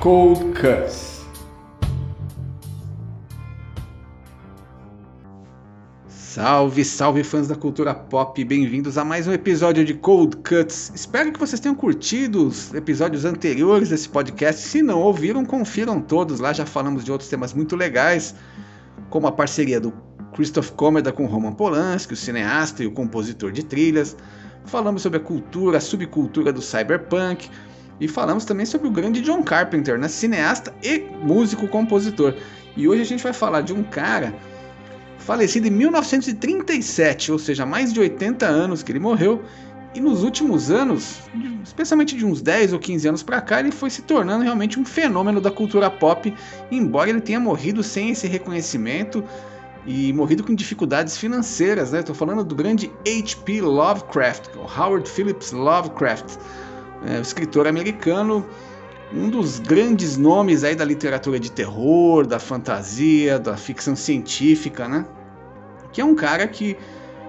Cold Cuts. Salve, salve fãs da cultura pop, bem-vindos a mais um episódio de Cold Cuts. Espero que vocês tenham curtido os episódios anteriores desse podcast. Se não ouviram, confiram todos. Lá já falamos de outros temas muito legais, como a parceria do Christoph Komeda com Roman Polanski, o cineasta e o compositor de trilhas. Falamos sobre a cultura, a subcultura do cyberpunk e falamos também sobre o grande John Carpenter, né? cineasta e músico-compositor. E hoje a gente vai falar de um cara falecido em 1937, ou seja, mais de 80 anos que ele morreu. E nos últimos anos, especialmente de uns 10 ou 15 anos para cá, ele foi se tornando realmente um fenômeno da cultura pop, embora ele tenha morrido sem esse reconhecimento e morrido com dificuldades financeiras, né? Estou falando do grande H.P. Lovecraft, Howard Phillips Lovecraft, é, escritor americano, um dos grandes nomes aí da literatura de terror, da fantasia, da ficção científica, né? que é um cara que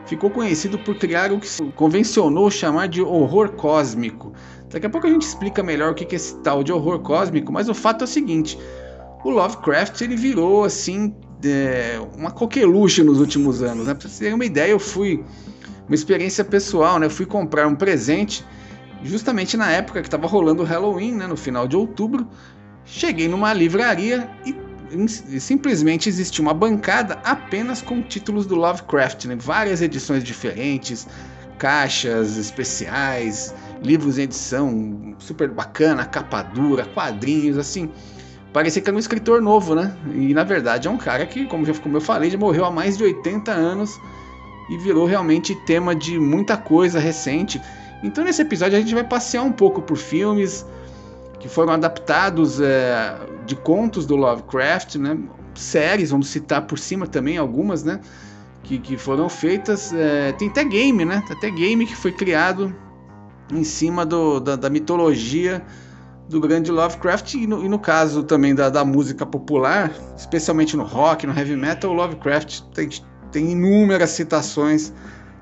ficou conhecido por criar o que se convencionou chamar de horror cósmico. Daqui a pouco a gente explica melhor o que é esse tal de horror cósmico, mas o fato é o seguinte: o Lovecraft ele virou assim é, uma coqueluche nos últimos anos. Né? Pra você ter uma ideia, eu fui uma experiência pessoal, né? Eu fui comprar um presente justamente na época que estava rolando o Halloween, né? No final de outubro. Cheguei numa livraria e simplesmente existia uma bancada apenas com títulos do Lovecraft, né? várias edições diferentes, caixas especiais, livros em edição super bacana, capa dura, quadrinhos, assim. Parecia que era um escritor novo, né? E na verdade é um cara que, como, já, como eu falei, já morreu há mais de 80 anos e virou realmente tema de muita coisa recente. Então nesse episódio a gente vai passear um pouco por filmes, que foram adaptados é, de contos do Lovecraft, né? séries, vamos citar por cima também algumas, né? Que, que foram feitas. É, tem até game, né? Tem até game que foi criado em cima do, da, da mitologia do grande Lovecraft e no, e no caso também da, da, música popular, especialmente no rock, no heavy metal, o Lovecraft tem, tem inúmeras citações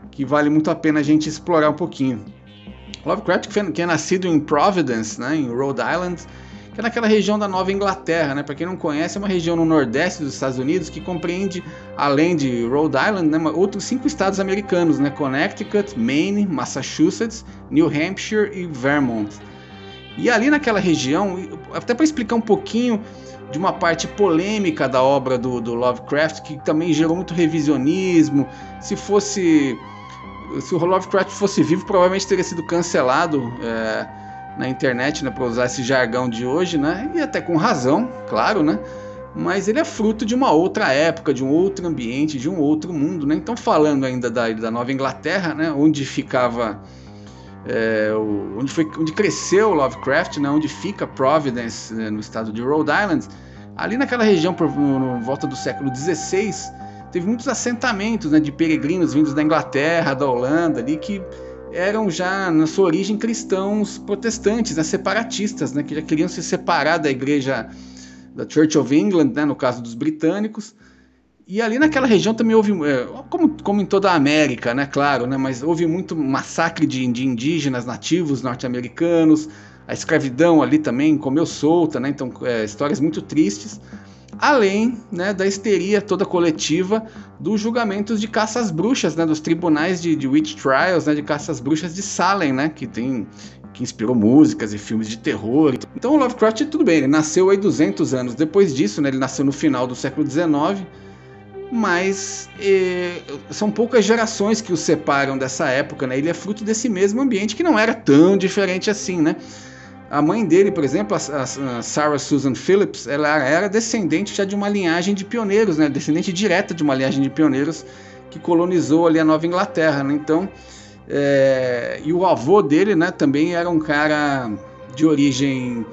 que vale muito a pena a gente explorar um pouquinho. Lovecraft, que é nascido em Providence, né, em Rhode Island, que é naquela região da Nova Inglaterra, né? Para quem não conhece, é uma região no nordeste dos Estados Unidos que compreende, além de Rhode Island, né, outros cinco estados americanos, né? Connecticut, Maine, Massachusetts, New Hampshire e Vermont. E ali naquela região, até para explicar um pouquinho de uma parte polêmica da obra do, do Lovecraft, que também gerou muito revisionismo, se fosse se o Lovecraft fosse vivo, provavelmente teria sido cancelado é, na internet, né, para usar esse jargão de hoje, né? E até com razão, claro, né? Mas ele é fruto de uma outra época, de um outro ambiente, de um outro mundo, né? Então, falando ainda da, da Nova Inglaterra, né, onde ficava, é, o, onde, foi, onde cresceu Lovecraft, né, onde fica Providence, né, no estado de Rhode Island, ali naquela região por no, no volta do século XVI teve muitos assentamentos né, de peregrinos vindos da Inglaterra, da Holanda, ali que eram já na sua origem cristãos protestantes, né, separatistas, né, que já queriam se separar da igreja da Church of England, né, no caso dos britânicos. E ali naquela região também houve, é, como, como em toda a América, né, claro, né, mas houve muito massacre de, de indígenas nativos norte-americanos, a escravidão ali também comeu solta, né, então é, histórias muito tristes além né, da histeria toda coletiva dos julgamentos de caças bruxas, né, dos tribunais de, de witch trials, né, de caças bruxas de Salem, né, que tem que inspirou músicas e filmes de terror. Então o Lovecraft tudo bem, ele nasceu aí 200 anos depois disso, né, ele nasceu no final do século 19, mas eh, são poucas gerações que o separam dessa época, né? Ele é fruto desse mesmo ambiente que não era tão diferente assim, né? A mãe dele, por exemplo, a, Sarah Susan Phillips, ela era descendente já de uma linhagem de pioneiros, né? Descendente direta de uma linhagem de pioneiros que colonizou ali a Nova Inglaterra, né? Então, é... e o avô dele, né? Também era um cara de origem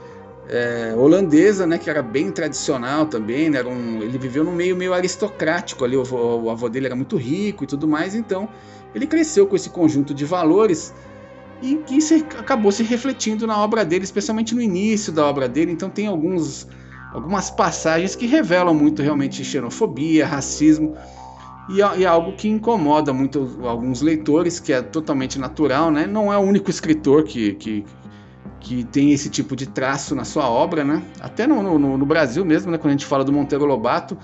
é, holandesa, né, que era bem tradicional também, né, um, ele viveu num meio meio aristocrático ali, o, avô dele era muito rico e tudo mais, então ele cresceu com esse conjunto de valores e que se, acabou se refletindo na obra dele, especialmente no início da obra dele, então tem alguns, algumas passagens que revelam muito realmente xenofobia, racismo, e, e algo que incomoda muito alguns leitores, que é totalmente natural, né, não é o único escritor que, que que tem esse tipo de traço na sua obra, né? Até no, no, no, Brasil mesmo, né? Quando a gente fala do Monteiro Lobato,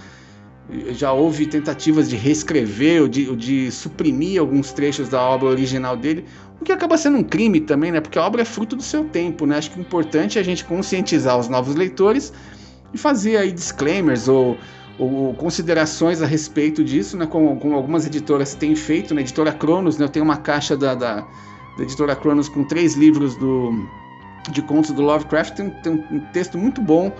já houve tentativas de reescrever ou de, ou de suprimir alguns trechos da obra original dele, o que acaba sendo um crime também, né? Porque a obra é fruto do seu tempo, né? Acho que o importante é a gente conscientizar os novos leitores e fazer aí disclaimers ou, ou considerações a respeito disso, né? Como, como, algumas editoras têm feito, na né? editora Cronos, né? Eu tenho uma caixa da, da, da editora Cronos com três livros do de contos do Lovecraft tem, tem um texto muito bom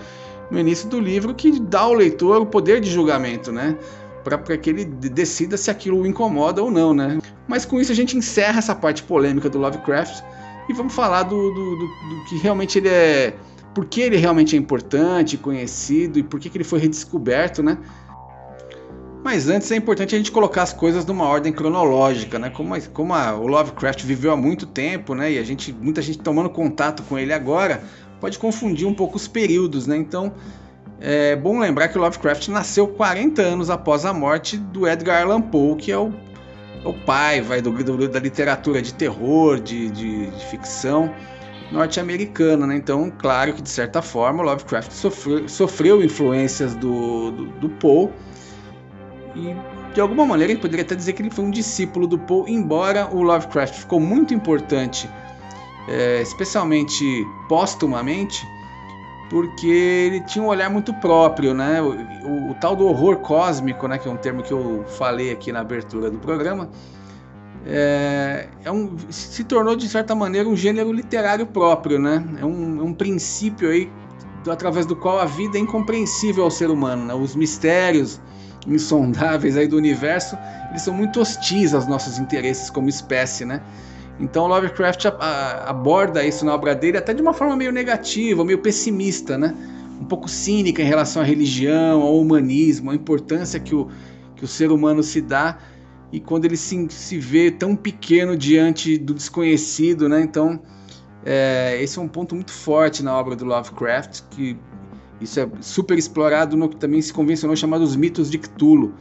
no início do livro que dá ao leitor o poder de julgamento, né? Para que ele decida se aquilo o incomoda ou não, né? Mas com isso a gente encerra essa parte polêmica do Lovecraft e vamos falar do, do, do, do que realmente ele é. Por que ele realmente é importante, conhecido e por que, que ele foi redescoberto, né? Mas antes é importante a gente colocar as coisas numa ordem cronológica, né? Como, como a, o Lovecraft viveu há muito tempo, né? E a gente, muita gente tomando contato com ele agora, pode confundir um pouco os períodos, né? Então é bom lembrar que Lovecraft nasceu 40 anos após a morte do Edgar Allan Poe, que é o, é o pai vai, do, do, da literatura de terror, de, de, de ficção norte-americana, né? Então, claro que de certa forma Lovecraft sofreu, sofreu influências do, do, do Poe e de alguma maneira ele poderia até dizer que ele foi um discípulo do Poe, embora o Lovecraft ficou muito importante, é, especialmente póstumamente, porque ele tinha um olhar muito próprio, né? O, o, o, tal do horror cósmico, né? Que é um termo que eu falei aqui na abertura do programa, é, é um, se tornou de certa maneira um gênero literário próprio, né? É um, é um princípio aí através do qual a vida é incompreensível ao ser humano, né? Os mistérios insondáveis aí do universo, eles são muito hostis aos nossos interesses como espécie, né? Então Lovecraft aborda isso na obra dele até de uma forma meio negativa, meio pessimista, né? Um pouco cínica em relação à religião, ao humanismo, à importância que o, que o ser humano se dá e quando ele se, se vê tão pequeno diante do desconhecido, né? Então, é, esse é um ponto muito forte na obra do Lovecraft, que isso é super explorado no que também se convencionou chamado os mitos de Cthulhu,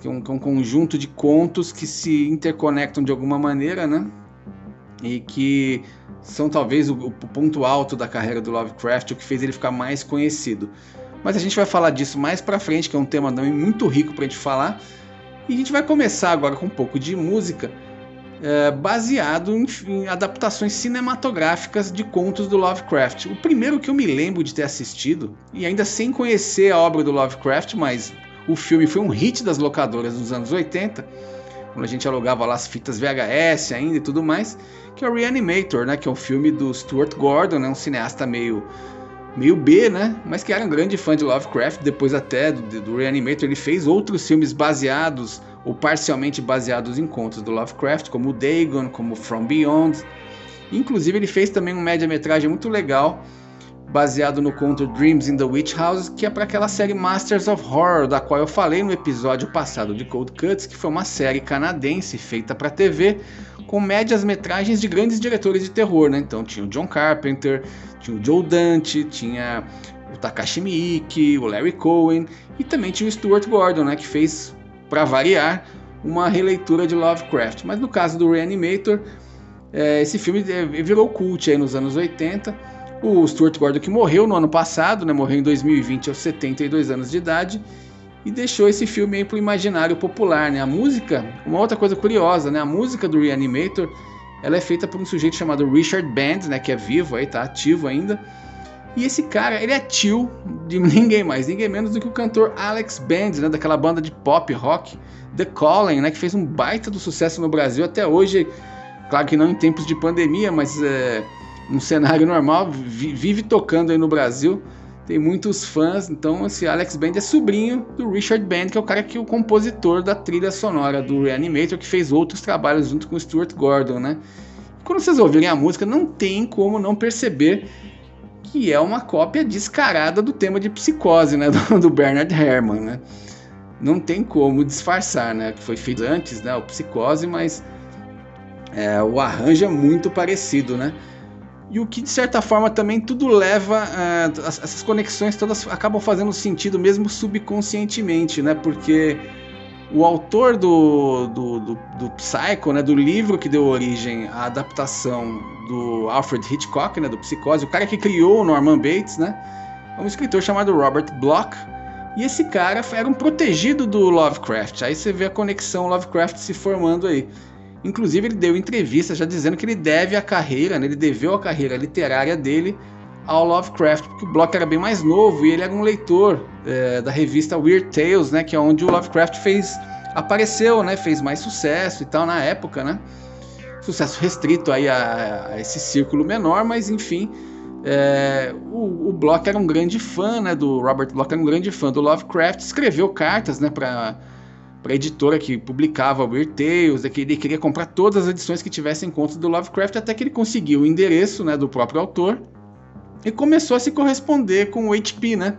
que é um, um conjunto de contos que se interconectam de alguma maneira, né? E que são talvez o, o ponto alto da carreira do Lovecraft, o que fez ele ficar mais conhecido. Mas a gente vai falar disso mais para frente, que é um tema também muito rico para a gente falar. E a gente vai começar agora com um pouco de música é, baseado em, em, adaptações cinematográficas de contos do Lovecraft. O primeiro que eu me lembro de ter assistido, e ainda sem conhecer a obra do Lovecraft, mas o filme foi um hit das locadoras nos anos 80, quando a gente alugava lá as fitas VHS ainda e tudo mais, que é o Reanimator, né, que é um filme do Stuart Gordon, né, um cineasta meio meio B, né? Mas que era um grande fã de Lovecraft. Depois até do, do Reanimator ele fez outros filmes baseados ou parcialmente baseados em contos do Lovecraft, como Dagon, como From Beyond. Inclusive ele fez também um média-metragem muito legal, baseado no conto Dreams in the Witch House, que é para aquela série Masters of Horror, da qual eu falei no episódio passado de Cold Cuts, que foi uma série canadense feita para TV, com médias-metragens de grandes diretores de terror, né? Então tinha o John Carpenter, tinha o Joe Dante, tinha o Takashi Miike, o Larry Cohen e também tinha o Stuart Gordon, né, que fez para variar, uma releitura de Lovecraft. Mas no caso do Reanimator, é, esse filme é, virou cult aí nos anos 80. O Stuart Gordon que morreu no ano passado, né, morreu em 2020 aos 72 anos de idade e deixou esse filme aí pro imaginário popular, né? A música, uma outra coisa curiosa, né? A música do Reanimator, ela é feita por um sujeito chamado Richard Band, né, que é vivo aí, tá ativo ainda. E esse cara, ele é tio de ninguém mais, ninguém menos do que o cantor Alex Band, né, daquela banda de pop rock The Calling, né, que fez um baita do sucesso no Brasil até hoje. Claro que não em tempos de pandemia, mas é, um cenário normal, vive tocando aí no Brasil. Tem muitos fãs, então esse Alex Band é sobrinho do Richard Band, que é o cara que é o compositor da trilha sonora do Reanimator, que fez outros trabalhos junto com o Stuart Gordon, né? Quando vocês ouvirem a música, não tem como não perceber que é uma cópia descarada do tema de psicose, né, do, do Bernard Herrmann, né? Não tem como disfarçar, né? Que foi feito antes, né? O psicose, mas é, o arranjo é muito parecido, né? E o que de certa forma também tudo leva uh, essas conexões todas acabam fazendo sentido mesmo subconscientemente, né? Porque o autor do, do, do, do Psycho, né, do livro que deu origem à adaptação do Alfred Hitchcock, né, do Psicose, o cara que criou o Norman Bates, né, é um escritor chamado Robert Bloch. E esse cara era um protegido do Lovecraft. Aí você vê a conexão Lovecraft se formando aí. Inclusive, ele deu entrevista já dizendo que ele deve a carreira, né, ele deveu a carreira literária dele ao Lovecraft, porque o Bloch era bem mais novo e ele era um leitor é, da revista Weird Tales, né, que é onde o Lovecraft fez apareceu, né, fez mais sucesso e tal na época, né? Sucesso restrito aí a, a esse círculo menor, mas enfim, é, o, o Bloch era um grande fã, né, do Robert Bloch era um grande fã do Lovecraft, escreveu cartas, né, para para a editora que publicava Weird Tales, é que ele queria comprar todas as edições que tivessem conta do Lovecraft, até que ele conseguiu o endereço, né, do próprio autor e começou a se corresponder com o HP, né?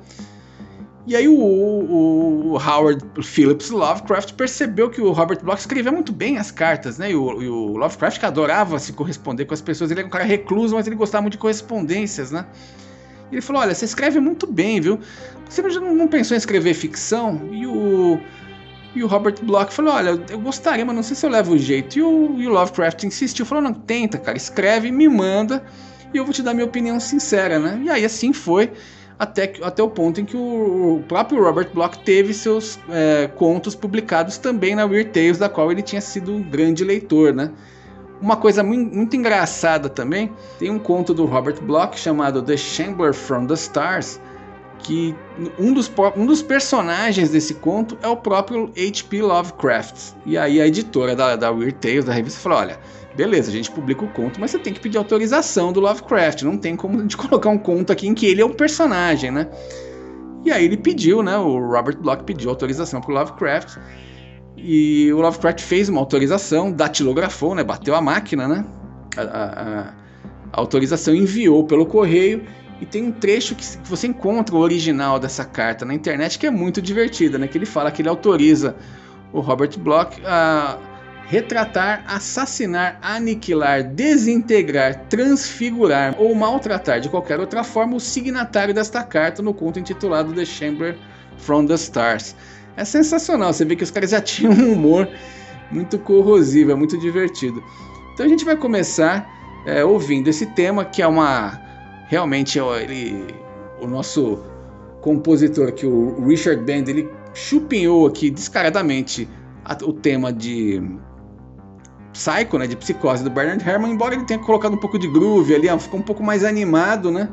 E aí o, o, o, Howard Phillips Lovecraft percebeu que o Robert Bloch escrevia muito bem as cartas, né? E o, e o, Lovecraft que adorava se corresponder com as pessoas, ele era um cara recluso, mas ele gostava muito de correspondências, né? E ele falou, olha, você escreve muito bem, viu? Você não, não pensou em escrever ficção? E o, e o Robert Bloch falou, olha, eu gostaria, mas não sei se eu levo o jeito. E o, e o Lovecraft insistiu, falou, não, tenta, cara, escreve, me manda e eu vou te dar minha opinião sincera, né? E aí assim foi até, até o ponto em que o, o próprio Robert Bloch teve seus é, contos publicados também na Weird Tales, da qual ele tinha sido um grande leitor, né? Uma coisa muito, muito engraçada também, tem um conto do Robert Bloch chamado The Chamber from the Stars, que um dos, um dos personagens desse conto é o próprio H.P. Lovecraft. E aí a editora da, da Weird Tales, da revista, falou, olha, beleza, a gente publica o conto, mas você tem que pedir autorização do Lovecraft. Não tem como a gente colocar um conto aqui em que ele é um personagem, né? E aí ele pediu, né? O Robert Bloch pediu autorização para o Lovecraft. E o Lovecraft fez uma autorização, datilografou, né? Bateu a máquina, né? A, a, a autorização enviou pelo correio. E tem um trecho que você encontra o original dessa carta na internet que é muito divertida, né? Que ele fala que ele autoriza o Robert Bloch a retratar, assassinar, aniquilar, desintegrar, transfigurar ou maltratar de qualquer outra forma o signatário desta carta no conto intitulado The Chamber from the Stars. É sensacional, você vê que os caras já tinham um humor muito corrosivo, é muito divertido. Então a gente vai começar é, ouvindo esse tema que é uma realmente ele, o nosso compositor aqui, o Richard Band, ele chupinhou aqui descaradamente o tema de Psycho, né, de Psicose do Bernard Herrmann, embora ele tenha colocado um pouco de groove ali, ficou um pouco mais animado, né?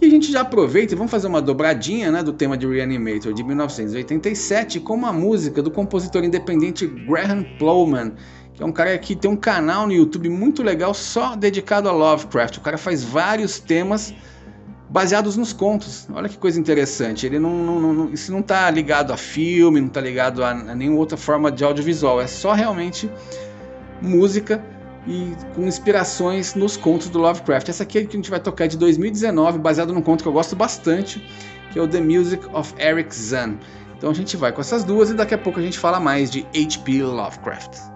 E a gente já aproveita e vamos fazer uma dobradinha né, do tema de Reanimator de 1987 com uma música do compositor independente Graham Plowman, que é um cara que tem um canal no YouTube muito legal só dedicado a Lovecraft. O cara faz vários temas baseados nos contos. Olha que coisa interessante. Ele não, não, não isso não está ligado a filme, não está ligado a, a nenhuma outra forma de audiovisual. É só realmente música e com inspirações nos contos do Lovecraft. Essa aqui é que a gente vai tocar de 2019, baseado num conto que eu gosto bastante, que é o The Music of Eric Zahn. Então a gente vai com essas duas e daqui a pouco a gente fala mais de H.P. Lovecraft.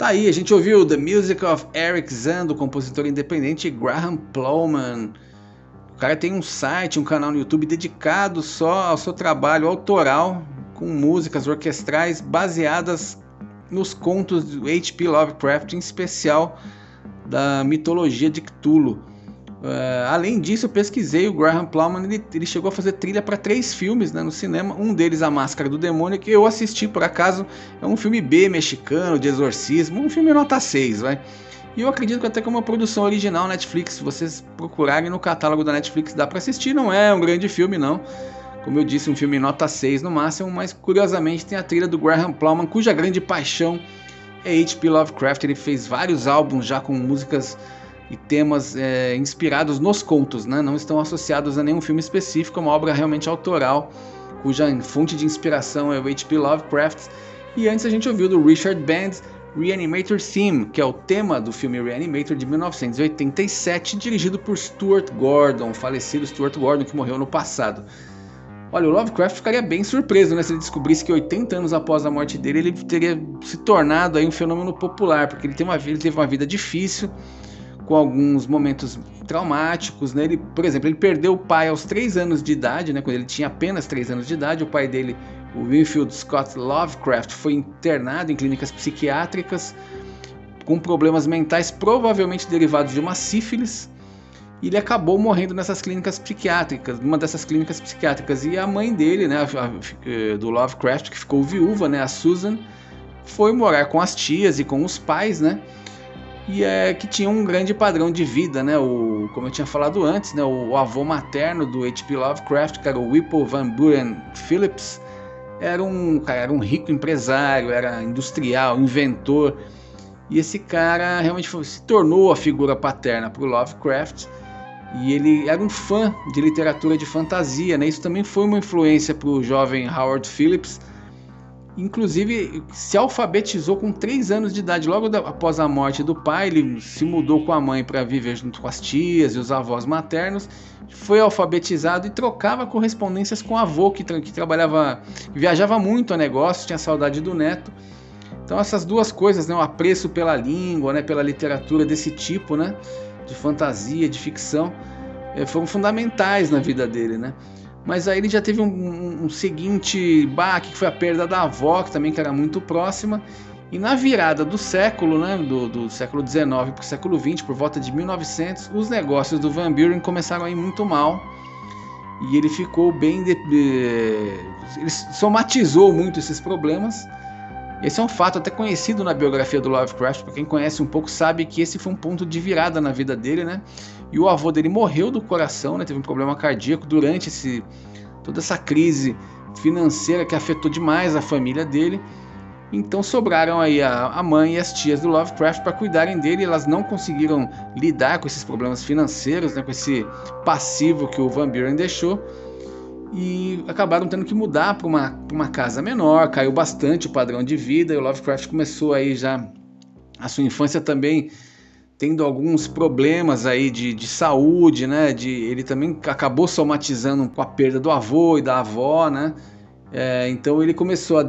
Tá aí, a gente ouviu The Music of Eric Zan, do compositor independente Graham Plowman. O cara tem um site, um canal no YouTube dedicado só ao seu trabalho autoral, com músicas orquestrais baseadas nos contos do H.P. Lovecraft, em especial da mitologia de Cthulhu. Uh, além disso, eu pesquisei o Graham Plowman, ele, ele chegou a fazer trilha para três filmes né, no cinema, um deles A Máscara do Demônio, que eu assisti por acaso, é um filme B mexicano, de exorcismo, um filme nota 6, vai. E eu acredito que até que uma produção original Netflix, se vocês procurarem no catálogo da Netflix dá para assistir, não é um grande filme não, como eu disse, um filme nota 6 no máximo, mas curiosamente tem a trilha do Graham Plowman, cuja grande paixão é H.P. Lovecraft, ele fez vários álbuns já com músicas e temas é, inspirados nos contos, né? não estão associados a nenhum filme específico, é uma obra realmente autoral, cuja fonte de inspiração é o H.P. Lovecraft. E antes a gente ouviu do Richard Band Reanimator Theme, que é o tema do filme Reanimator de 1987, dirigido por Stuart Gordon, falecido Stuart Gordon, que morreu no passado. Olha, o Lovecraft ficaria bem surpreso né, se ele descobrisse que 80 anos após a morte dele ele teria se tornado aí um fenômeno popular, porque ele, tem uma, ele teve uma vida difícil, com alguns momentos traumáticos, né? Ele, por exemplo, ele perdeu o pai aos 3 anos de idade, né? Quando ele tinha apenas 3 anos de idade, o pai dele, o Winfield Scott Lovecraft, foi internado em clínicas psiquiátricas com problemas mentais provavelmente derivados de uma sífilis. E ele acabou morrendo nessas clínicas psiquiátricas, numa dessas clínicas psiquiátricas. E a mãe dele, né, a, a, do Lovecraft, que ficou viúva, né, a Susan, foi morar com as tias e com os pais, né? E é que tinha um grande padrão de vida, né? O, como eu tinha falado antes, né? O, o avô materno do H.P. Lovecraft, que era o Whipple Van Buren Phillips, era um cara, era um rico empresário, era industrial, inventor. E esse cara realmente foi, se tornou a figura paterna para o Lovecraft. E ele era um fã de literatura de fantasia, né? Isso também foi uma influência para o jovem Howard Phillips, Inclusive, se alfabetizou com 3 anos de idade. Logo da, após a morte do pai, ele se mudou com a mãe para viver junto com as tias e os avós maternos. Foi alfabetizado e trocava correspondências com o avô, que, que trabalhava, viajava muito a negócio, tinha saudade do neto. Então, essas duas coisas, né, o apreço pela língua, né, pela literatura desse tipo, né, de fantasia, de ficção, eh, foram fundamentais na vida dele. Né? Mas aí ele já teve um, um, seguinte baque, que foi a perda da avó, que também que era muito próxima. E na virada do século, né, do, do século XIX para o século XX, por volta de 1900, os negócios do Van Buren começaram a ir muito mal. E ele ficou bem. De, ele somatizou muito esses problemas. Esse é um fato até conhecido na biografia do Lovecraft, para quem conhece um pouco sabe que esse foi um ponto de virada na vida dele, né? E o avô dele morreu do coração, né? Teve um problema cardíaco durante esse, toda essa crise financeira que afetou demais a família dele. Então sobraram aí a, a mãe e as tias do Lovecraft para cuidarem dele. Elas não conseguiram lidar com esses problemas financeiros, né, com esse passivo que o Van Buren deixou. E acabaram tendo que mudar para uma, uma casa menor. Caiu bastante o padrão de vida. E o Lovecraft começou aí já a sua infância também tendo alguns problemas aí de, de saúde, né? De, ele também acabou somatizando com a perda do avô e da avó, né? É, então ele começou a,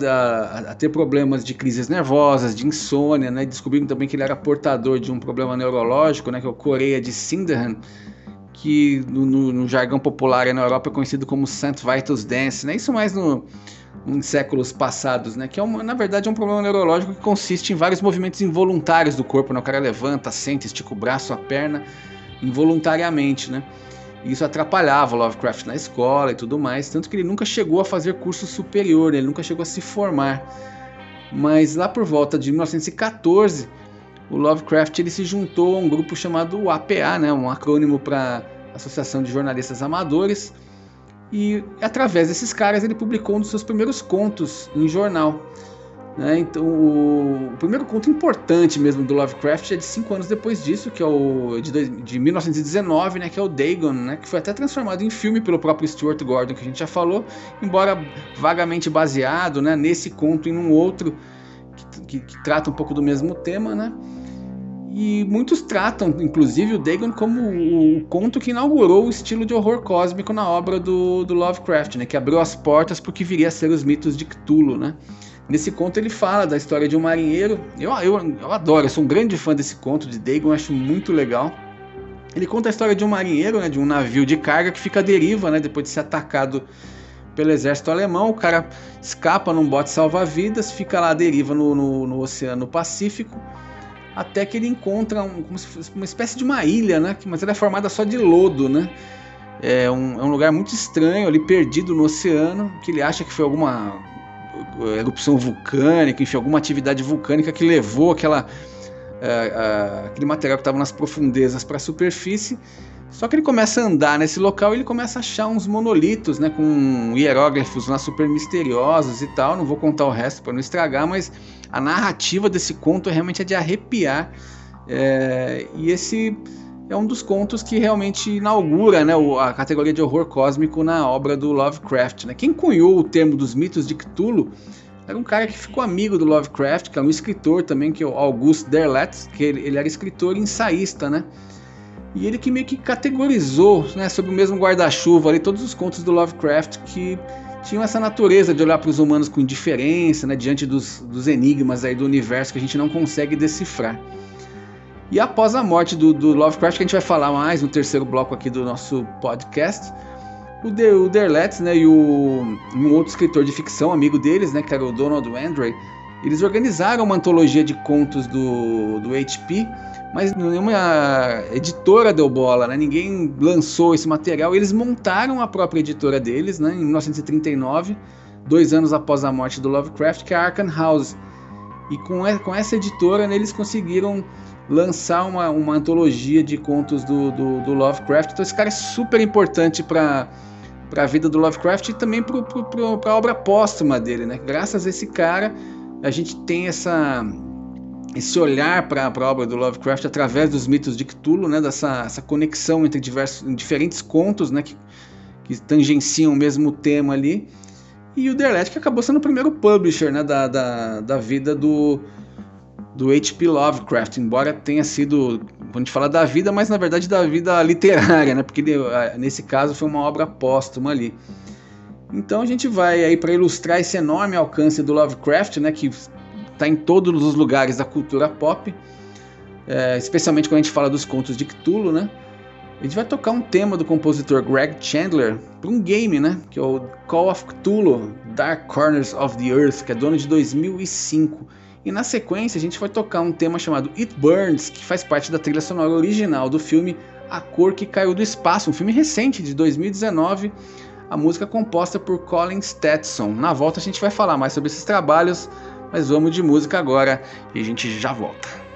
a, ter problemas de crises nervosas, de insônia, né? Descobriram também que ele era portador de um problema neurológico, né? Que é o Coreia de Sinderhan, que no, no, no jargão popular na Europa é conhecido como St. Vitus Dance, né? Isso mais no em séculos passados, né? Que é uma, na verdade é um problema neurológico que consiste em vários movimentos involuntários do corpo, né? O cara levanta, senta, estica o braço, a perna, involuntariamente, né? Isso atrapalhava Lovecraft na escola e tudo mais, tanto que ele nunca chegou a fazer curso superior, né? ele nunca chegou a se formar. Mas lá por volta de 1914, o Lovecraft ele se juntou a um grupo chamado APA, né? Um acrônimo para Associação de Jornalistas Amadores e através desses caras ele publicou um dos seus primeiros contos em jornal. Né? Então, o, primeiro conto importante mesmo do Lovecraft é de cinco anos depois disso, que é o de, de 1919, né? que é o Dagon, né? que foi até transformado em filme pelo próprio Stuart Gordon, que a gente já falou, embora vagamente baseado né? nesse conto em um outro que, que, que trata um pouco do mesmo tema. Né? E muitos tratam, inclusive, o Dagon como o, conto que inaugurou o estilo de horror cósmico na obra do, do Lovecraft, né? que abriu as portas para o que viria a ser os mitos de Cthulhu. Né? Nesse conto ele fala da história de um marinheiro. Eu, eu, eu adoro, eu sou um grande fã desse conto de Dagon, acho muito legal. Ele conta a história de um marinheiro, né, de um navio de carga que fica à deriva, né, depois de ser atacado pelo exército alemão. O cara escapa num bote salva-vidas, fica lá à deriva no, no, no, Oceano Pacífico, até que ele encontra um, uma espécie de uma ilha, né, mas ela é formada só de lodo, né. É um, é um lugar muito estranho, ali perdido no oceano, que ele acha que foi alguma erupção vulcânica, enfim, alguma atividade vulcânica que levou aquela uh, uh, aquele material que estava nas profundezas para a superfície. Só que ele começa a andar nesse local e ele começa a achar uns monolitos, né, com hieróglifos lá super misteriosos e tal. Não vou contar o resto para não estragar, mas a narrativa desse conto é realmente é de arrepiar. É, e esse é um dos contos que realmente inaugura né, a categoria de horror cósmico na obra do Lovecraft. Né? Quem cunhou o termo dos mitos de Cthulhu era um cara que ficou amigo do Lovecraft, que é um escritor também, que é o August Derleth, que ele, ele era escritor e ensaísta, né? E ele que meio que categorizou, né, sob o mesmo guarda-chuva ali, todos os contos do Lovecraft que tinham essa natureza de olhar para os humanos com indiferença, né, diante dos, dos, enigmas aí do universo que a gente não consegue decifrar. E após a morte do, do Lovecraft, que a gente vai falar mais no terceiro bloco aqui do nosso podcast, o, de, o né, e o, um outro escritor de ficção, amigo deles, né, que era o Donald Andre, eles organizaram uma antologia de contos do, do HP, mas nenhuma editora deu bola, né? Ninguém lançou esse material. Eles montaram a própria editora deles, né? Em 1939, dois anos após a morte do Lovecraft, que é a Arkham House. E com, com essa editora, né, eles conseguiram lançar uma, uma antologia de contos do, do, do Lovecraft. Então esse cara é super importante para para a vida do Lovecraft e também para a obra póstuma dele, né? Graças a esse cara, a gente tem essa esse olhar para a obra do Lovecraft através dos mitos de Cthulhu, né? Dessa essa conexão entre diversos, diferentes contos, né? Que, que tangenciam o mesmo tema ali. E o Derlet que acabou sendo o primeiro publisher, né? Da, da, da vida do do H.P. Lovecraft, embora tenha sido, a gente fala da vida, mas na verdade da vida literária, né? Porque nesse caso foi uma obra póstuma ali. Então a gente vai aí para ilustrar esse enorme alcance do Lovecraft, né? Que está em todos os lugares da cultura pop, é, especialmente quando a gente fala dos contos de Cthulhu, né? A gente vai tocar um tema do compositor Greg Chandler para um game, né? Que é o Call of Cthulhu Dark Corners of the Earth, que é dono de 2005 e na sequência a gente vai tocar um tema chamado It Burns, que faz parte da trilha sonora original do filme A Cor que Caiu do Espaço, um filme recente de 2019. A música composta por Colin Stetson. Na volta a gente vai falar mais sobre esses trabalhos, mas vamos de música agora e a gente já volta.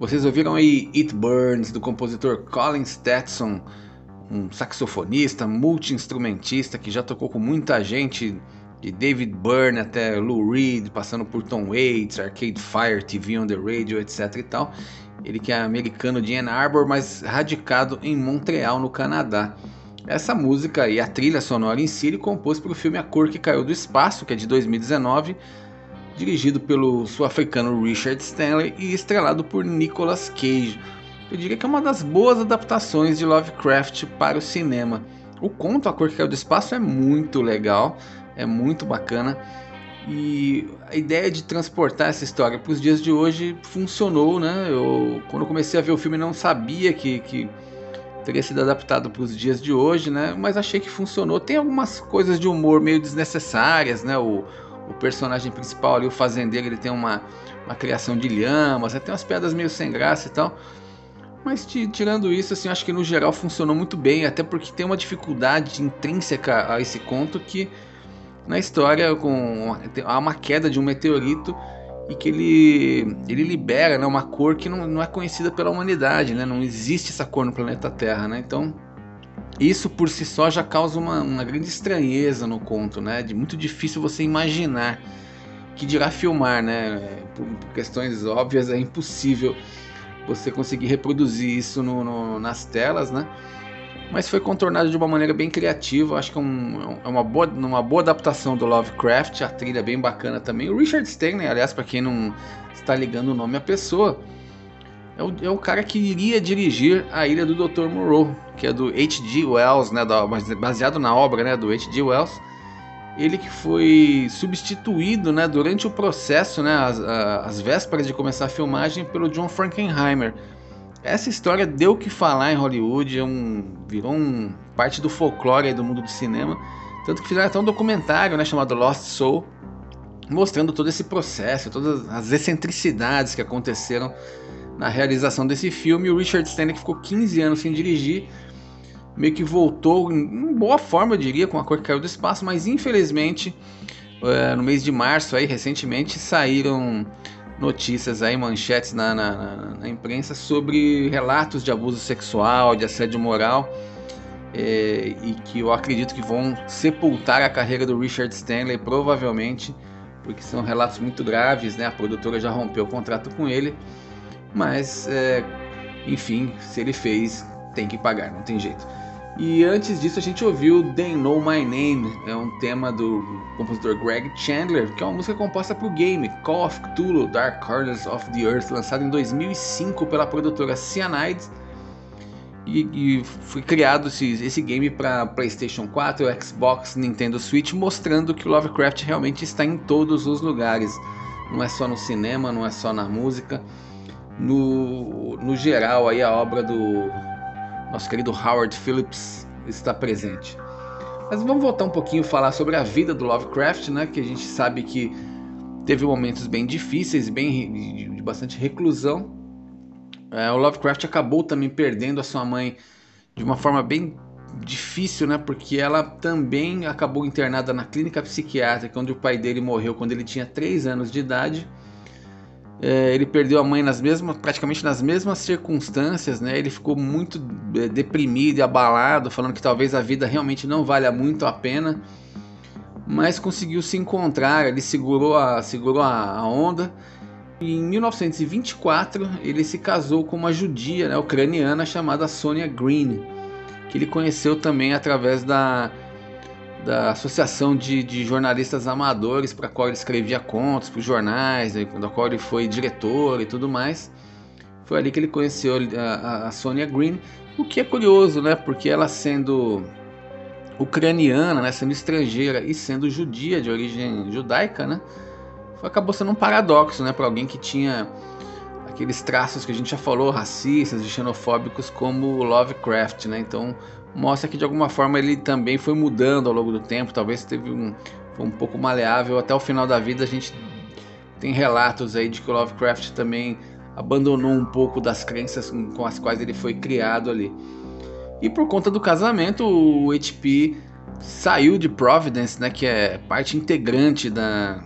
Vocês ouviram aí It Burns, do compositor Colin Stetson, um saxofonista, multi-instrumentista que já tocou com muita gente, de David Byrne até Lou Reed, passando por Tom Waits, Arcade Fire, TV on the Radio, etc e tal. Ele que é americano de Ann Arbor, mas radicado em Montreal, no Canadá. Essa música e a trilha sonora em si ele compôs para o filme A Cor que Caiu do Espaço, que é de 2019, dirigido pelo sul-africano Richard Stanley e estrelado por Nicolas Cage. Eu diria que é uma das boas adaptações de Lovecraft para o cinema. O conto A Cor que Caiu do Espaço é muito legal, é muito bacana. E a ideia de transportar essa história para os dias de hoje funcionou, né? Eu, quando comecei a ver o filme, não sabia que, que teria sido adaptado para os dias de hoje, né? Mas achei que funcionou. Tem algumas coisas de humor meio desnecessárias, né? O, o personagem principal ali, o fazendeiro, ele tem uma, uma criação de lhamas, tem umas pedras meio sem graça e tal. Mas tirando isso, assim, acho que no geral funcionou muito bem, até porque tem uma dificuldade intrínseca a esse conto que na história com há uma queda de um meteorito e que ele, ele libera né, uma cor que não, não é conhecida pela humanidade, né? não existe essa cor no planeta Terra. Né? Então, isso por si só já causa uma, uma grande estranheza no conto, né? de muito difícil você imaginar, que dirá filmar, né? por, por questões óbvias é impossível você conseguir reproduzir isso no, no, nas telas, né? mas foi contornado de uma maneira bem criativa. Acho que é, um, é uma, boa, uma boa adaptação do Lovecraft. A trilha é bem bacana também. O Richard Stanley, aliás, para quem não está ligando o nome à pessoa, é o, é o cara que iria dirigir a Ilha do Dr. Moreau, que é do H.G. Wells, né, da, baseado na obra né, do H.G. Wells. Ele que foi substituído né, durante o processo, né, as, as vésperas de começar a filmagem, pelo John Frankenheimer essa história deu o que falar em Hollywood, é um, virou um, parte do folclore do mundo do cinema. Tanto que fizeram até um documentário né, chamado Lost Soul, mostrando todo esse processo, todas as excentricidades que aconteceram na realização desse filme. O Richard Stanley ficou 15 anos sem dirigir, meio que voltou em boa forma, eu diria, com a cor que caiu do espaço, mas infelizmente eh, no mês de março, aí, recentemente, saíram notícias aí, manchetes na, na, na, imprensa sobre relatos de abuso sexual, de assédio moral, é, e que eu acredito que vão sepultar a carreira do Richard Stanley, provavelmente, porque são relatos muito graves, né? A produtora já rompeu o contrato com ele, mas, é, enfim, se ele fez, tem que pagar, não tem jeito. E antes disso a gente ouviu They Know My Name, é um tema do compositor Greg Chandler, que é uma música composta para o game Call of Cthulhu Dark Corners of the Earth, lançado em 2005 pela produtora Cyanide. E, e foi criado esse, esse game para PlayStation 4, Xbox, Nintendo Switch, mostrando que Lovecraft realmente está em todos os lugares. Não é só no cinema, não é só na música. No, no geral, aí a obra do nosso querido Howard Phillips está presente. Mas vamos voltar um pouquinho falar sobre a vida do Lovecraft, né? Que a gente sabe que teve momentos bem difíceis, bem de bastante reclusão. É, o Lovecraft acabou também perdendo a sua mãe de uma forma bem difícil, né? Porque ela também acabou internada na clínica psiquiátrica, onde o pai dele morreu quando ele tinha 3 anos de idade. É, ele perdeu a mãe nas mesmas, praticamente nas mesmas circunstâncias, né? Ele ficou muito é, deprimido e abalado, falando que talvez a vida realmente não valha muito a pena, mas conseguiu se encontrar. Ele segurou a, segurou a, onda. E em 1924 ele se casou com uma judia, né, ucraniana chamada Sonia Green, que ele conheceu também através da da Associação de, de Jornalistas Amadores, para a qual ele escrevia contos para os jornais, né, da qual ele foi diretor e tudo mais. Foi ali que ele conheceu a, a Sonia Green, o que é curioso, né? Porque ela sendo ucraniana, né, sendo estrangeira e sendo judia de origem judaica, né, acabou sendo um paradoxo, né, para alguém que tinha aqueles traços que a gente já falou, racistas e xenofóbicos como Lovecraft, né? Então mostra que de alguma forma ele também foi mudando ao longo do tempo, talvez teve um foi um pouco maleável até o final da vida. A gente tem relatos aí de que o Lovecraft também abandonou um pouco das crenças com as quais ele foi criado ali. E por conta do casamento, o HP saiu de Providence, né, que é parte integrante da,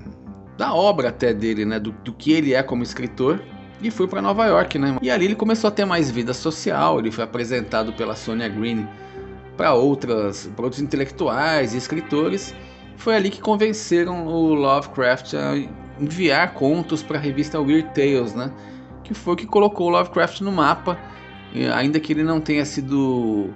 da obra até dele, né, do, do que ele é como escritor. e foi para Nova York, né? E ali ele começou a ter mais vida social, ele foi apresentado pela Sonia Green para outras, pra outros intelectuais e escritores. Foi ali que convenceram o Lovecraft a enviar contos para a revista Weird Tales, né? Que foi o que colocou o Lovecraft no mapa, ainda que ele não tenha sido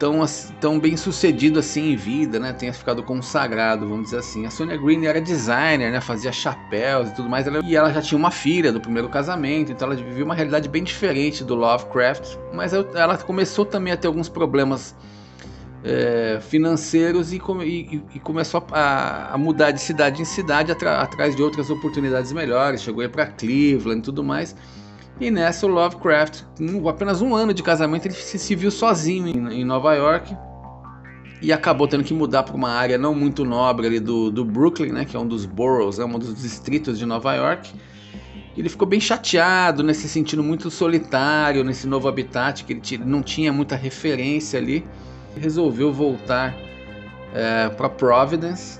tão, tão bem sucedido assim em vida, né? Tenha ficado consagrado, vamos dizer assim. A Sonia Green era designer, né? Fazia chapéus e tudo mais. E ela já tinha uma filha do primeiro casamento, então ela vivia uma realidade bem diferente do Lovecraft. Mas ela começou também a ter alguns problemas é, financeiros e, e, e começou a, a, mudar de cidade em cidade atrás de outras oportunidades melhores. Chegou aí para Cleveland e tudo mais. E nessa o Lovecraft, com apenas um ano de casamento, ele se, viu sozinho em, Nova York e acabou tendo que mudar para uma área não muito nobre ali do, do Brooklyn, né, que é um dos boroughs, é um dos distritos de Nova York. Ele ficou bem chateado, né, se sentindo muito solitário nesse novo habitat que ele não tinha muita referência ali. Resolveu voltar é, para Providence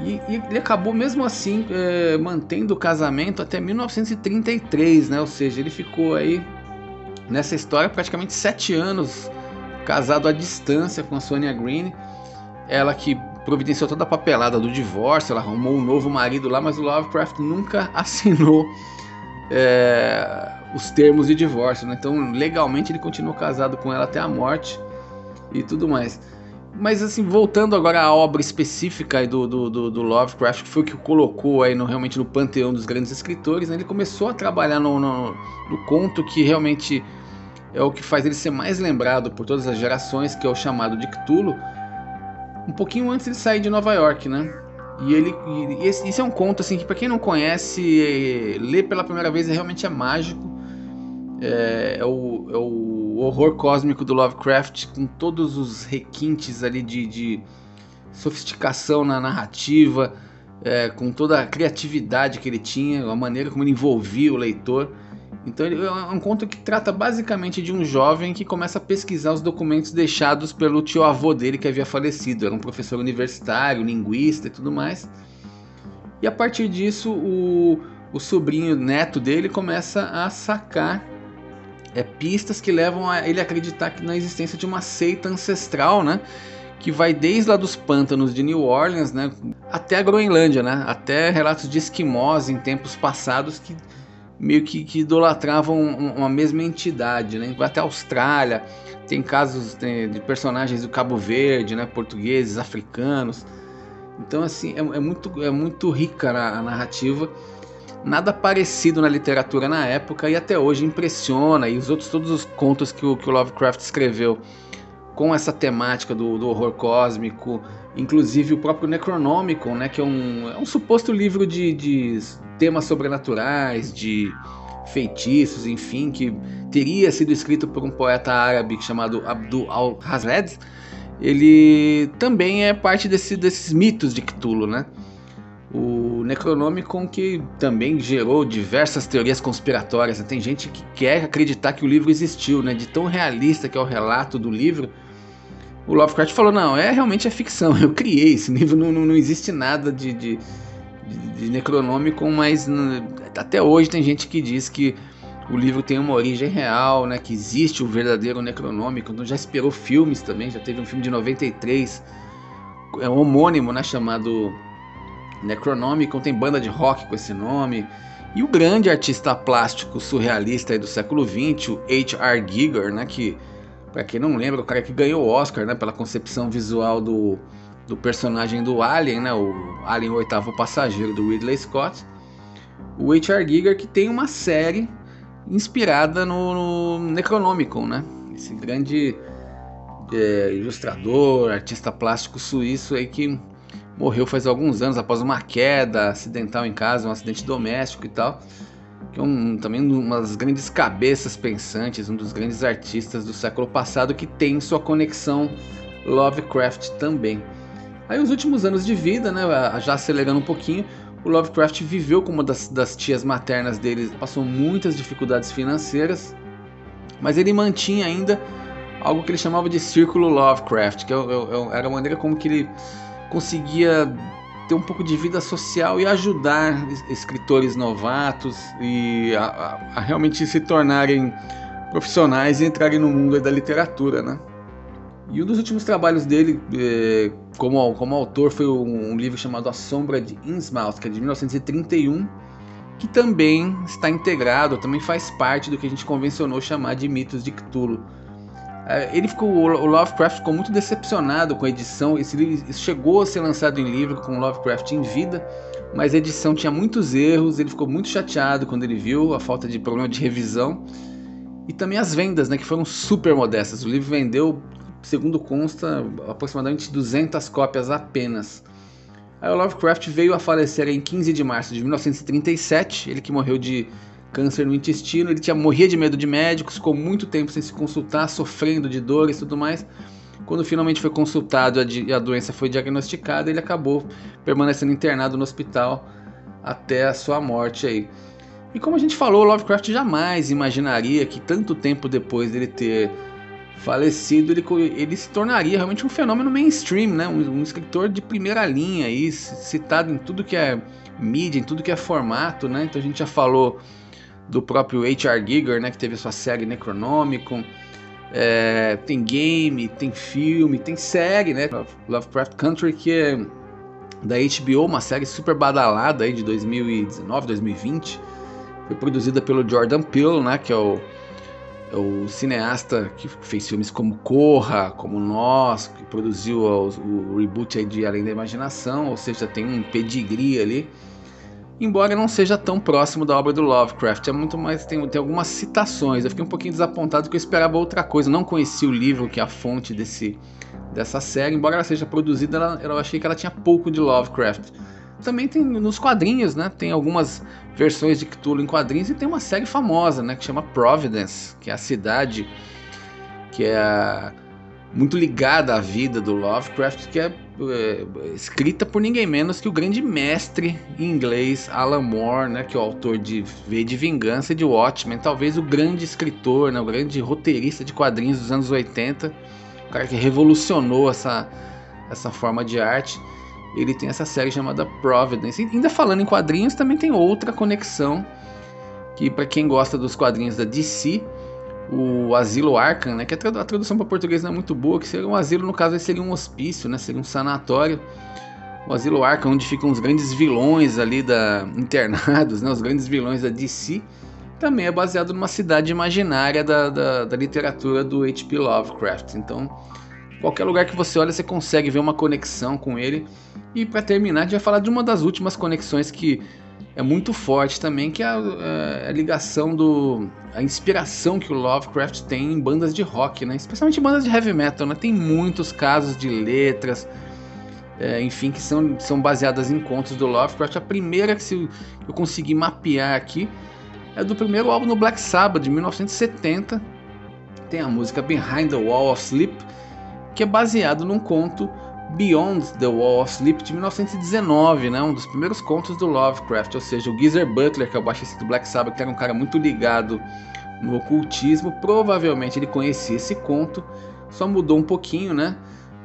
e, e, ele acabou mesmo assim é, mantendo o casamento até 1933, né? Ou seja, ele ficou aí nessa história praticamente sete anos casado à distância com a Sonia Green. Ela que providenciou toda a papelada do divórcio, ela arrumou um novo marido lá, mas o Lovecraft nunca assinou é, os termos de divórcio, né? Então legalmente ele continuou casado com ela até a morte e tudo mais. Mas assim, voltando agora à obra específica do, do, do, do, Lovecraft, que foi o que colocou aí no, realmente no panteão dos grandes escritores, né? ele começou a trabalhar no, no, no, conto que realmente é o que faz ele ser mais lembrado por todas as gerações, que é o chamado de Cthulhu, um pouquinho antes de sair de Nova York, né? E ele, e esse, esse, é um conto assim que para quem não conhece, é, ler pela primeira vez é, realmente é mágico. É, é, o, é o o horror cósmico do Lovecraft, com todos os requintes ali de, de sofisticação na narrativa, é, com toda a criatividade que ele tinha, a maneira como ele envolvia o leitor. Então ele é um conto que trata basicamente de um jovem que começa a pesquisar os documentos deixados pelo tio avô dele que havia falecido. Era um professor universitário, linguista e tudo mais. E a partir disso, o, o sobrinho neto dele começa a sacar é, pistas que levam a ele acreditar que na existência de uma seita ancestral, né? Que vai desde lá dos pântanos de New Orleans, né? Até a Groenlândia, né? Até relatos de esquimós em tempos passados que meio que, que idolatravam uma mesma entidade, né? Vai até a Austrália, tem casos de personagens do Cabo Verde, né? Portugueses, africanos. Então, assim, é, é muito, é muito rica a, a narrativa nada parecido na literatura na época e até hoje impressiona. E os outros, todos os contos que o, que o Lovecraft escreveu com essa temática do, do, horror cósmico, inclusive o próprio Necronomicon, né, que é um, é um suposto livro de, de temas sobrenaturais, de feitiços, enfim, que teria sido escrito por um poeta árabe chamado Abdul al-Hazred, ele também é parte desse, desses mitos de Cthulhu, né? O Necronomicon que também gerou diversas teorias conspiratórias. Tem gente que quer acreditar que o livro existiu, né? De tão realista que é o relato do livro. O Lovecraft falou, não, é realmente é ficção, eu criei esse livro, não, não, não existe nada de, de, de, Necronomicon, mas até hoje tem gente que diz que o livro tem uma origem real, né? Que existe o verdadeiro Necronomicon, então já esperou filmes também, já teve um filme de 93, é um homônimo, né? Chamado Necronomicon tem banda de rock com esse nome. E o grande artista plástico surrealista do século XX, o H.R. Giger, né, que, para quem não lembra, o cara que ganhou o Oscar né, pela concepção visual do, do personagem do Alien, né, o Alien o Oitavo Passageiro, do Ridley Scott. O H.R. Giger que tem uma série inspirada no, no Necronomicon, né? Esse grande é, ilustrador, artista plástico suíço aí que morreu faz alguns anos após uma queda acidental em casa, um acidente doméstico e tal. Que é um, também uma das grandes cabeças pensantes, um dos grandes artistas do século passado que tem sua conexão Lovecraft também. Aí os últimos anos de vida, né, já acelerando um pouquinho, o Lovecraft viveu com uma das, das tias maternas dele, passou muitas dificuldades financeiras, mas ele mantinha ainda algo que ele chamava de círculo Lovecraft, que é, é, é, era a maneira como que ele conseguia ter um pouco de vida social e ajudar escritores novatos e a, a, a realmente se tornarem profissionais e entrarem no mundo da literatura, né? E um dos últimos trabalhos dele é, como, como autor foi um, um, livro chamado A Sombra de Innsmouth, que é de 1931, que também está integrado, também faz parte do que a gente convencionou chamar de mitos de Cthulhu. É, ele ficou, o Lovecraft ficou muito decepcionado com a edição. Esse livro chegou a ser lançado em livro com Lovecraft em vida, mas a edição tinha muitos erros. Ele ficou muito chateado quando ele viu a falta de problema de revisão e também as vendas, né, que foram super modestas. O livro vendeu, segundo consta, aproximadamente 200 cópias apenas. Aí o Lovecraft veio a falecer em 15 de março de 1937, ele que morreu de câncer no intestino, ele tinha morria de medo de médicos, ficou muito tempo sem se consultar, sofrendo de dores e tudo mais. Quando finalmente foi consultado e a doença foi diagnosticada, ele acabou permanecendo internado no hospital até a sua morte aí. E como a gente falou, Lovecraft jamais imaginaria que tanto tempo depois dele ter falecido, ele, ele se tornaria realmente um fenômeno mainstream, né? Um, um, escritor de primeira linha, aí, citado em tudo que é mídia, em tudo que é formato, né? Então a gente já falou do próprio H.R. Giger, né? Que teve a sua série Necronomicon. É, tem game, tem filme, tem série, né? Lovecraft Country, que é da HBO, uma série super badalada aí de 2019, 2020 foi produzida pelo Jordan Peele, né, que é o, é o cineasta que fez filmes como Corra, como Nós, que produziu o, o reboot de Além da Imaginação, ou seja, tem um pedigree ali. Embora não seja tão próximo da obra do Lovecraft, é muito mais tem, tem algumas citações. Eu fiquei um pouquinho desapontado porque eu esperava outra coisa. Eu não conhecia o livro que é a fonte desse dessa série, embora ela seja produzida, ela, eu achei que ela tinha pouco de Lovecraft. Também tem nos quadrinhos, né? Tem algumas versões de Cthulhu em quadrinhos e tem uma série famosa, né? Que chama Providence, que é a cidade que é muito ligada à vida do Lovecraft, que é, é escrita por ninguém menos que o grande mestre inglês Alan Moore, né? Que é o autor de V de Vingança e de Watchmen, talvez o grande escritor, né? O grande roteirista de quadrinhos dos anos 80, o cara que revolucionou essa essa forma de arte ele tem essa série chamada Providence. E ainda falando em quadrinhos, também tem outra conexão que para quem gosta dos quadrinhos da DC, o Asilo Arkham, né, que a tradução para português não é muito boa, que seria um asilo, no caso, seria um hospício, né, seria um sanatório. O Asilo Arkham, onde ficam os grandes vilões ali da internados, né, os grandes vilões da DC, também é baseado numa cidade imaginária da, da, da literatura do H.P. Lovecraft. Então, Qualquer lugar que você olha, você consegue ver uma conexão com ele. E para terminar, a gente vai falar de uma das últimas conexões que é muito forte também, que é a, é a, ligação do. a inspiração que o Lovecraft tem em bandas de rock, né? Especialmente bandas de heavy metal, né? Tem muitos casos de letras, é, enfim, que são, são baseadas em contos do Lovecraft. A primeira que eu consegui mapear aqui é do primeiro álbum do Black Sabbath, de 1970. Tem a música Behind the Wall of Sleep que é baseado num conto Beyond the Wall of Sleep de 1919, né? um dos primeiros contos do Lovecraft, ou seja, o Geezer Butler, que é o baixista do Black Sabbath, que era um cara muito ligado no ocultismo, provavelmente ele conhecia esse conto, só mudou um pouquinho, né?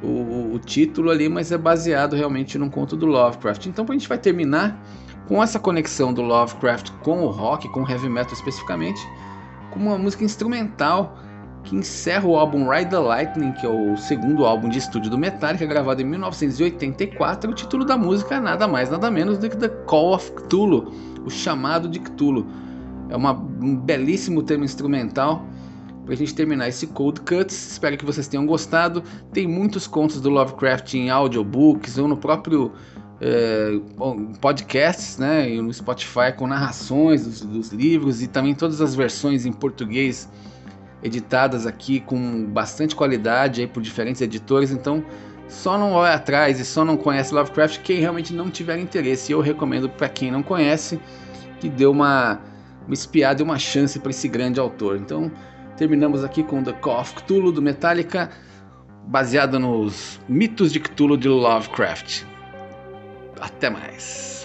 O, o, o título ali, mas é baseado realmente num conto do Lovecraft. Então a gente vai terminar com essa conexão do Lovecraft com o rock, com o heavy metal especificamente, com uma música instrumental que encerra o álbum Ride the Lightning, que é o segundo álbum de estúdio do Metallica, gravado em 1984. O título da música é nada mais, nada menos do que The Call of Cthulhu, o chamado de Cthulhu. É uma, um belíssimo tema instrumental para a gente terminar esse Cold Cuts. Espero que vocês tenham gostado. Tem muitos contos do Lovecraft em audiobooks ou no próprio é, podcasts, né, e no Spotify com narrações dos, dos livros e também todas as versões em português editadas aqui com bastante qualidade aí por diferentes editores, então só não vai atrás e só não conhece Lovecraft quem realmente não tiver interesse. Eu recomendo para quem não conhece que dê uma, uma espiada e uma chance para esse grande autor. Então terminamos aqui com The Call of Cthulhu do Metallica, baseado nos mitos de Cthulhu de Lovecraft. Até mais.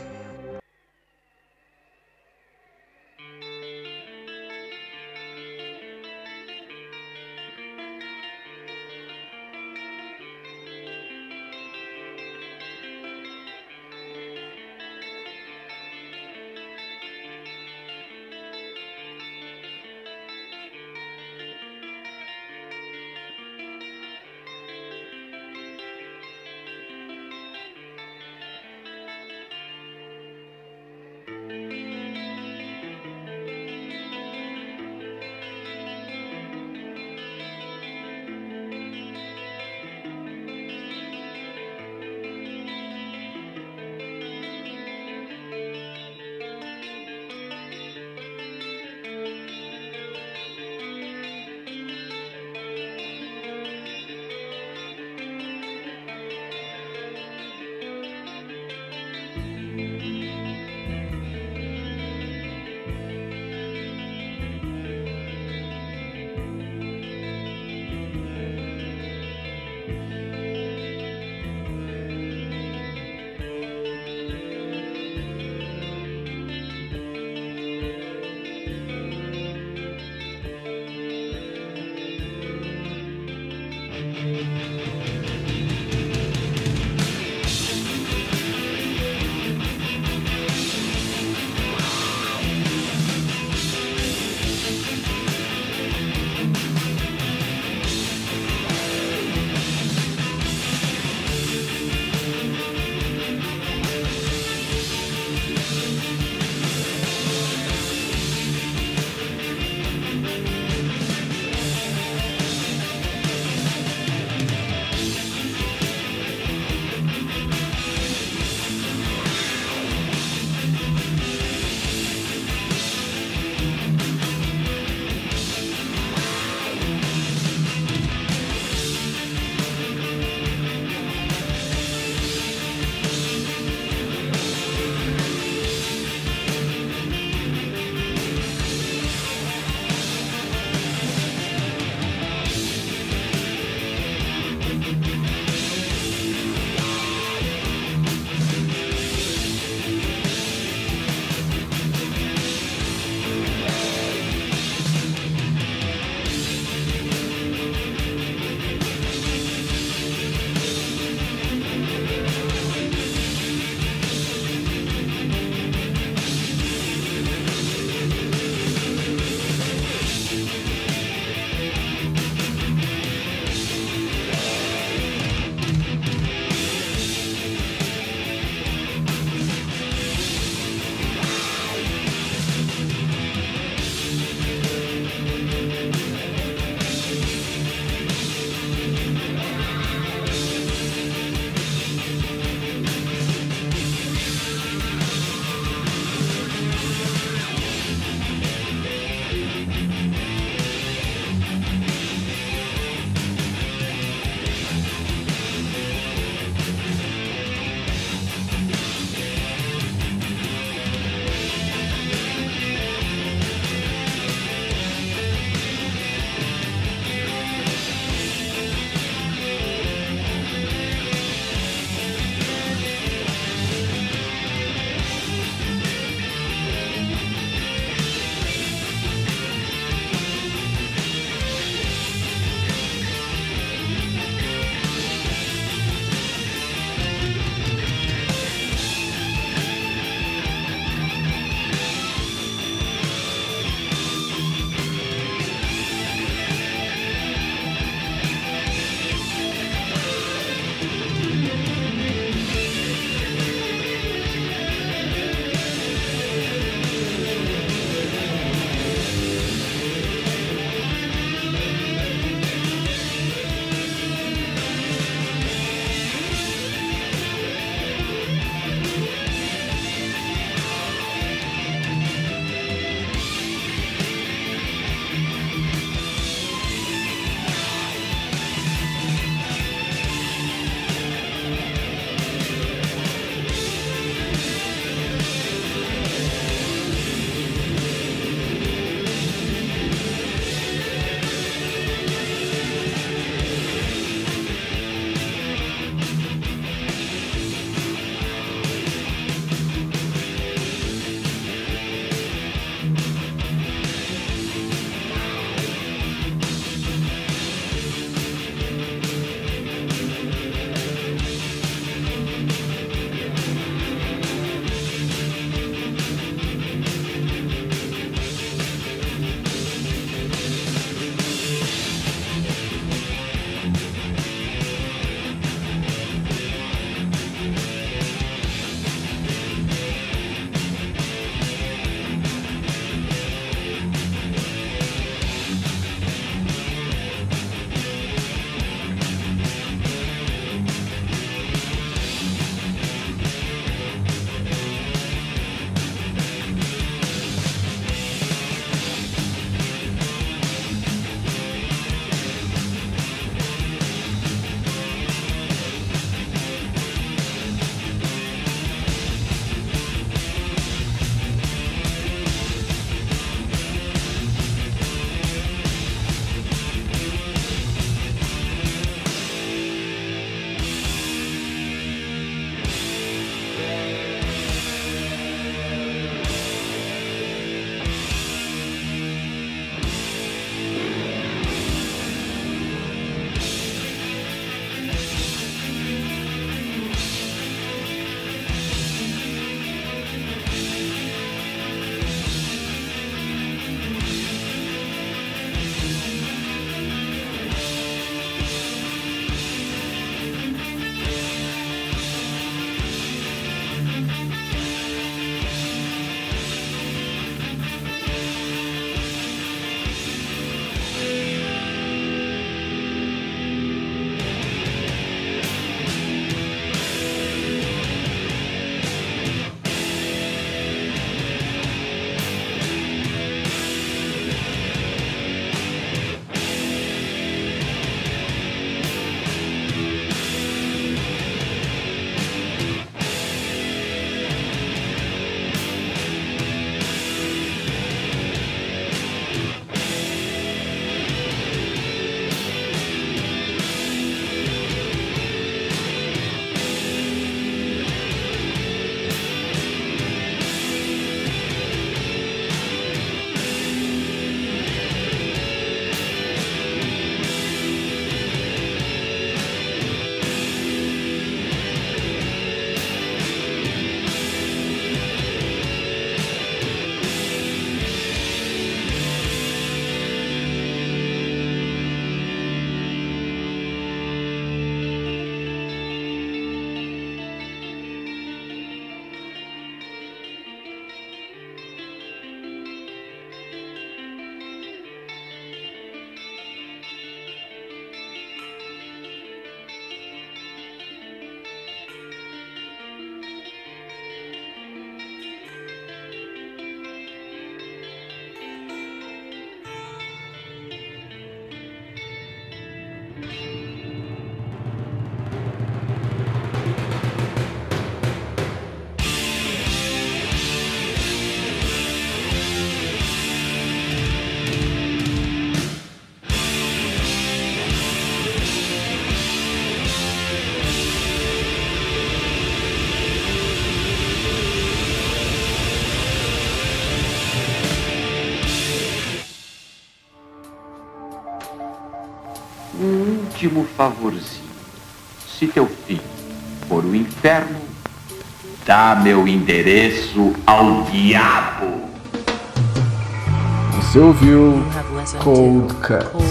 Último favorzinho. Se teu filho for o inferno, dá meu endereço ao diabo. Você ouviu Cold Cuts.